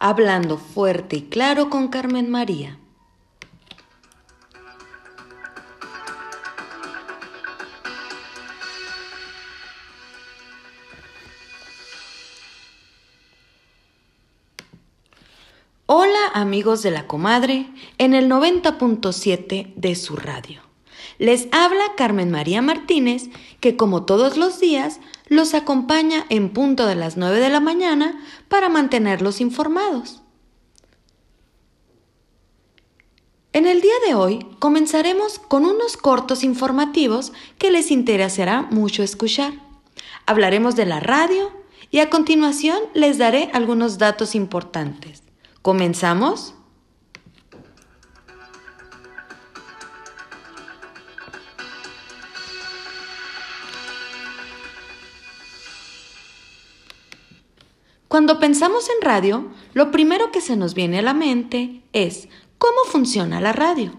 hablando fuerte y claro con Carmen María. Hola amigos de la comadre en el 90.7 de su radio. Les habla Carmen María Martínez, que como todos los días los acompaña en punto de las 9 de la mañana para mantenerlos informados. En el día de hoy comenzaremos con unos cortos informativos que les interesará mucho escuchar. Hablaremos de la radio y a continuación les daré algunos datos importantes. ¿Comenzamos? Cuando pensamos en radio, lo primero que se nos viene a la mente es ¿cómo funciona la radio?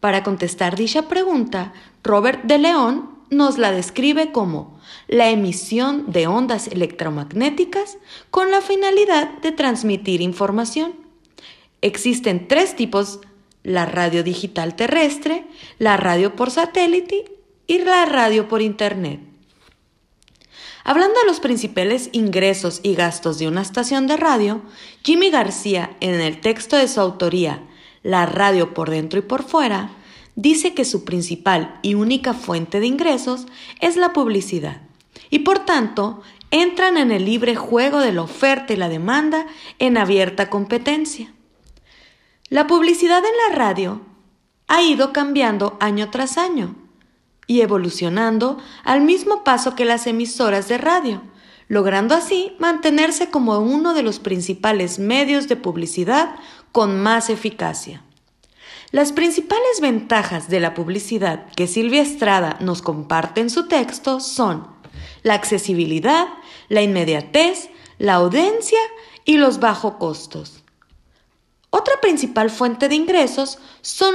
Para contestar dicha pregunta, Robert de León nos la describe como la emisión de ondas electromagnéticas con la finalidad de transmitir información. Existen tres tipos, la radio digital terrestre, la radio por satélite y la radio por Internet. Hablando de los principales ingresos y gastos de una estación de radio, Jimmy García, en el texto de su autoría, La radio por dentro y por fuera, dice que su principal y única fuente de ingresos es la publicidad y por tanto entran en el libre juego de la oferta y la demanda en abierta competencia. La publicidad en la radio ha ido cambiando año tras año y evolucionando al mismo paso que las emisoras de radio, logrando así mantenerse como uno de los principales medios de publicidad con más eficacia. Las principales ventajas de la publicidad que Silvia Estrada nos comparte en su texto son la accesibilidad, la inmediatez, la audiencia y los bajos costos. Otra principal fuente de ingresos son,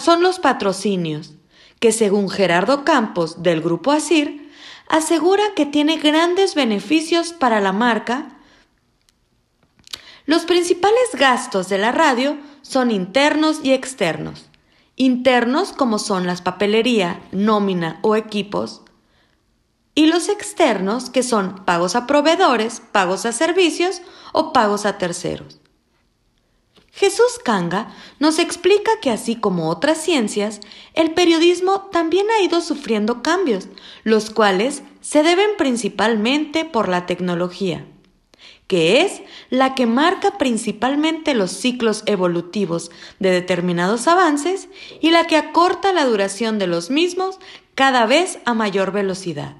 son, los patrocinios, que según Gerardo Campos del grupo ASIR, asegura que tiene grandes beneficios para la marca. Los principales gastos de la radio son internos y externos. Internos como son las papelería, nómina o equipos, y los externos que son pagos a proveedores, pagos a servicios o pagos a terceros. Jesús Kanga nos explica que así como otras ciencias, el periodismo también ha ido sufriendo cambios, los cuales se deben principalmente por la tecnología que es la que marca principalmente los ciclos evolutivos de determinados avances y la que acorta la duración de los mismos cada vez a mayor velocidad.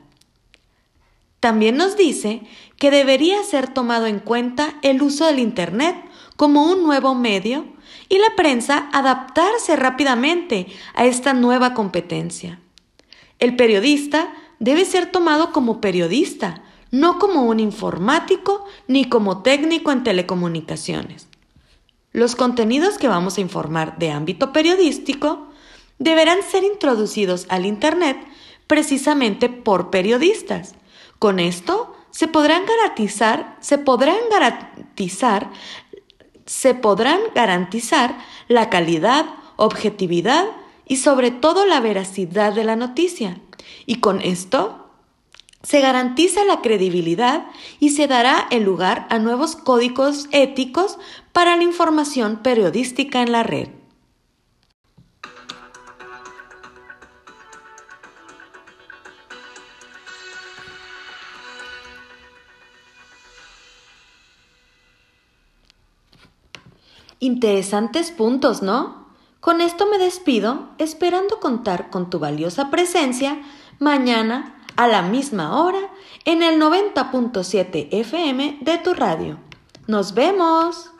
También nos dice que debería ser tomado en cuenta el uso del Internet como un nuevo medio y la prensa adaptarse rápidamente a esta nueva competencia. El periodista debe ser tomado como periodista, no como un informático ni como técnico en telecomunicaciones. Los contenidos que vamos a informar de ámbito periodístico deberán ser introducidos al Internet precisamente por periodistas. Con esto se podrán garantizar, se podrán garantizar, se podrán garantizar la calidad, objetividad y sobre todo la veracidad de la noticia. Y con esto se garantiza la credibilidad y se dará el lugar a nuevos códigos éticos para la información periodística en la red. Interesantes puntos, ¿no? Con esto me despido, esperando contar con tu valiosa presencia mañana a la misma hora en el 90.7 FM de tu radio. Nos vemos.